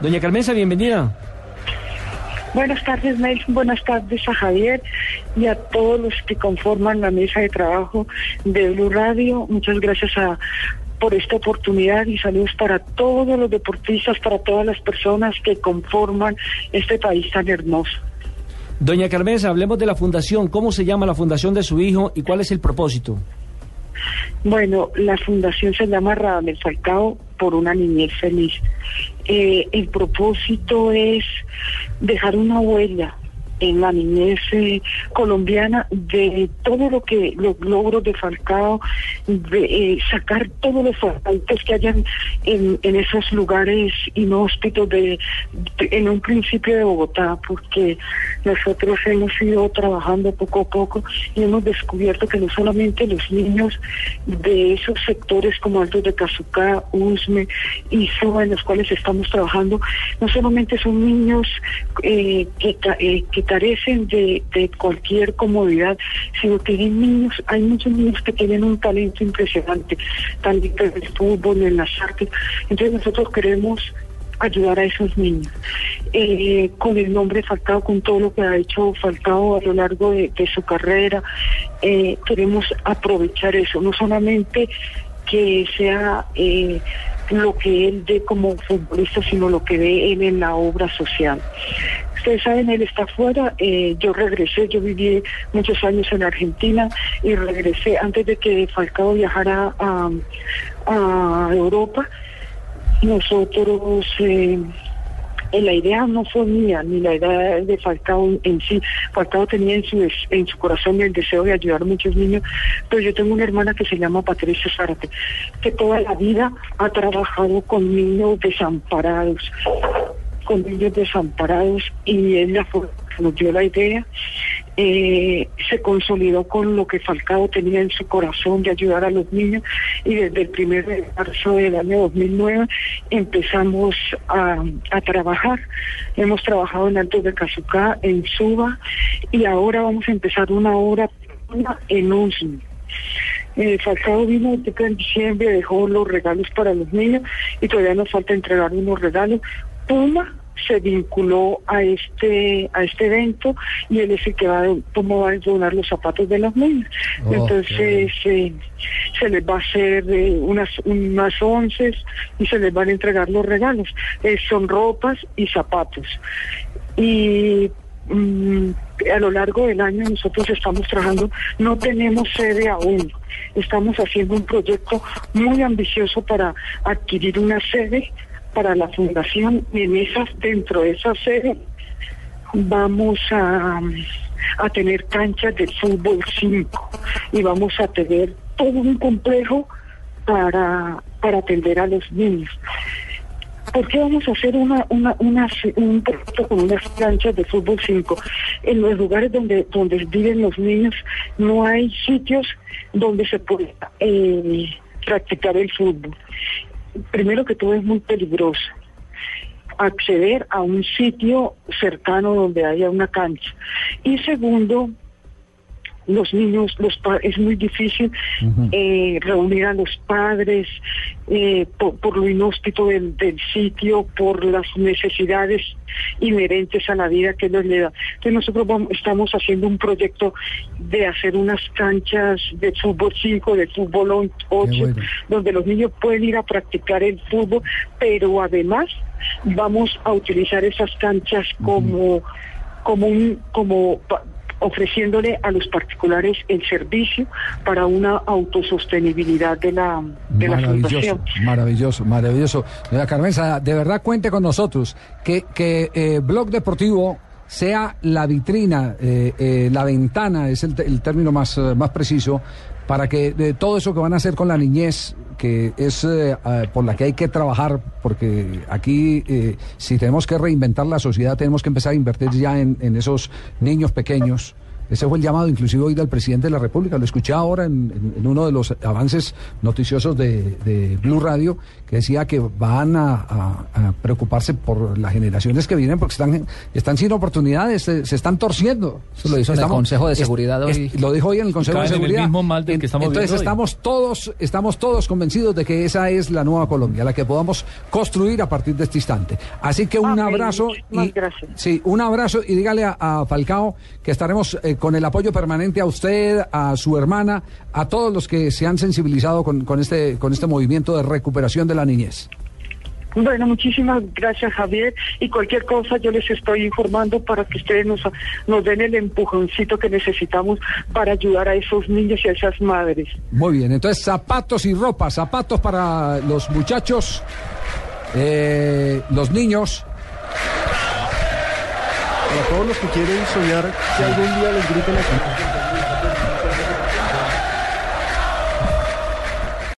Doña Carmenza, bienvenida. Buenas tardes, Nelson. Buenas tardes a Javier y a todos los que conforman la mesa de trabajo de Blue Radio. Muchas gracias a, por esta oportunidad y saludos para todos los deportistas, para todas las personas que conforman este país tan hermoso. Doña Carmenza, hablemos de la fundación. ¿Cómo se llama la fundación de su hijo y cuál es el propósito? Bueno, la fundación se llama Radamel Falcao por una niñez feliz. Eh, el propósito es dejar una huella en la niñez eh, colombiana de todo lo que los logros de Falcao, de eh, sacar todos los faltantes que hayan en, esos lugares inhóspitos de, en un principio de Bogotá, porque nosotros hemos ido trabajando poco a poco y hemos descubierto que no solamente los niños de esos sectores como Altos de Cazucá, Usme y Suba, en los cuales estamos trabajando, no solamente son niños eh, que, que carecen de, cualquier comodidad, sino que hay niños, hay muchos niños que tienen un talento impresionante, talento en el fútbol, en las artes. Entonces nosotros queremos ayudar a esos niños. Eh, con el nombre Falcao, con todo lo que ha hecho Falcao a lo largo de, su carrera, eh, queremos aprovechar eso, no solamente que sea eh, lo que él dé como futbolista, sino lo que dé él en la obra social. Ustedes saben, él está afuera, eh, yo regresé, yo viví muchos años en Argentina y regresé antes de que Falcao viajara a, Europa. Nosotros, eh, la idea no fue mía, ni la idea de Falcao en, en sí. Falcao tenía en su, en su corazón el deseo de ayudar a muchos niños, pero yo tengo una hermana que se llama Patricia Zárate, que toda la vida ha trabajado con niños desamparados, con niños desamparados, y ella fue, nos dio la idea eh, se consolidó con lo que Falcao tenía en su corazón de ayudar a los niños y desde el primer de marzo del año 2009 empezamos a, a trabajar. Hemos trabajado en Altos de Cazucá, en Suba y ahora vamos a empezar una obra en Usme. Eh, Falcao vino en diciembre, dejó los regalos para los niños y todavía nos falta entregar unos regalos. Puma se vinculó a este a este evento y él es el que va a, cómo va a donar los zapatos de los niños. Oh, Entonces eh, se les va a hacer eh, unas unas once y se les van a entregar los regalos. Eh, son ropas y zapatos. Y mm, a lo largo del año nosotros estamos trabajando, no tenemos sede aún, estamos haciendo un proyecto muy ambicioso para adquirir una sede para la fundación en esas, dentro de esa sede vamos a, a tener canchas de fútbol 5 y vamos a tener todo un complejo para, para atender a los niños. ¿Por qué vamos a hacer una, una, una, un proyecto con unas canchas de fútbol 5? En los lugares donde, donde viven los niños no hay sitios donde se pueda eh, practicar el fútbol primero que todo es muy peligroso acceder a un sitio cercano donde haya una cancha. Y segundo, los niños, los es muy difícil uh -huh. eh, reunir a los padres eh, por, por, lo inhóspito del, del, sitio, por las necesidades inherentes a la vida que nos le da. Entonces nosotros vamos, estamos haciendo un proyecto de hacer unas canchas de fútbol 5, de fútbol 8, bueno. donde los niños pueden ir a practicar el fútbol, pero además vamos a utilizar esas canchas como, uh -huh. como un, como ofreciéndole a los particulares el servicio para una autosostenibilidad de la, de la fundación. Maravilloso, maravilloso. Doña Carmenza, de verdad cuente con nosotros que, que eh, Blog Deportivo sea la vitrina, eh, eh, la ventana, es el, término más, eh, más preciso, para que de todo eso que van a hacer con la niñez, que es eh, por la que hay que trabajar, porque aquí si tenemos que reinventar la sociedad, tenemos que empezar a invertir ya en esos niños pequeños. Ese fue el llamado inclusive hoy del presidente de la República. Lo escuché ahora en, en- en uno de los avances noticiosos de, de Blue Radio, que decía que van a, a- a preocuparse por las generaciones que vienen porque están, están sin oportunidades, se, se están torciendo. Eso lo hizo en el Consejo de Seguridad es- hoy. lo dijo hoy en el Consejo de en el Seguridad. mismo mal del que estamos Entonces hoy. estamos todos, estamos todos convencidos de que esa es la nueva Colombia, la que podamos construir a partir de este instante. Así que un abrazo y gracias. sí, un abrazo y dígale a, a Falcao que estaremos eh, con el apoyo permanente a usted, a su hermana, a todos los que se han sensibilizado con, con este con este movimiento de recuperación de la niñez. Bueno, muchísimas gracias Javier y cualquier cosa yo les estoy informando para que ustedes nos, nos den el empujoncito que necesitamos para ayudar a esos niños y a esas madres. Muy bien, entonces zapatos y ropa, zapatos para los muchachos, eh, los niños. Para todos los que quieren soñar que algún día les griten aquí.